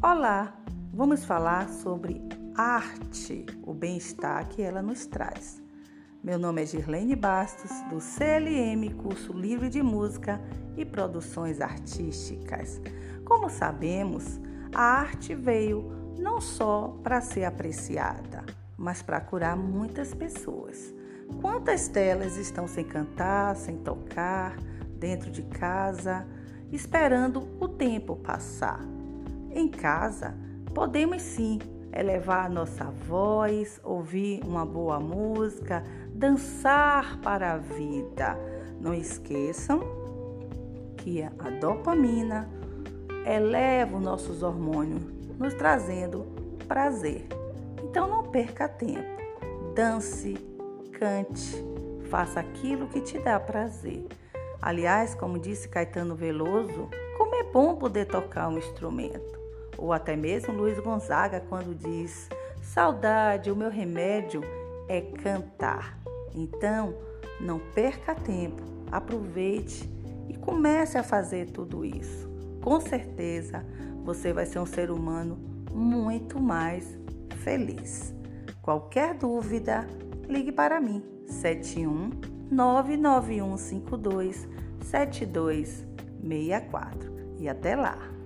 Olá, vamos falar sobre arte, o bem-estar que ela nos traz. Meu nome é Girlene Bastos, do CLM, curso livre de música e produções artísticas. Como sabemos, a arte veio não só para ser apreciada, mas para curar muitas pessoas. Quantas telas estão sem cantar, sem tocar, dentro de casa, esperando o tempo passar? Em casa, podemos sim elevar a nossa voz, ouvir uma boa música, dançar para a vida. Não esqueçam que a dopamina eleva os nossos hormônios, nos trazendo prazer. Então não perca tempo. Dance, cante, faça aquilo que te dá prazer. Aliás, como disse Caetano Veloso, como é bom poder tocar um instrumento. Ou até mesmo Luiz Gonzaga, quando diz: Saudade, o meu remédio é cantar. Então, não perca tempo, aproveite e comece a fazer tudo isso. Com certeza, você vai ser um ser humano muito mais feliz. Qualquer dúvida, ligue para mim 71 99152 7264 e até lá.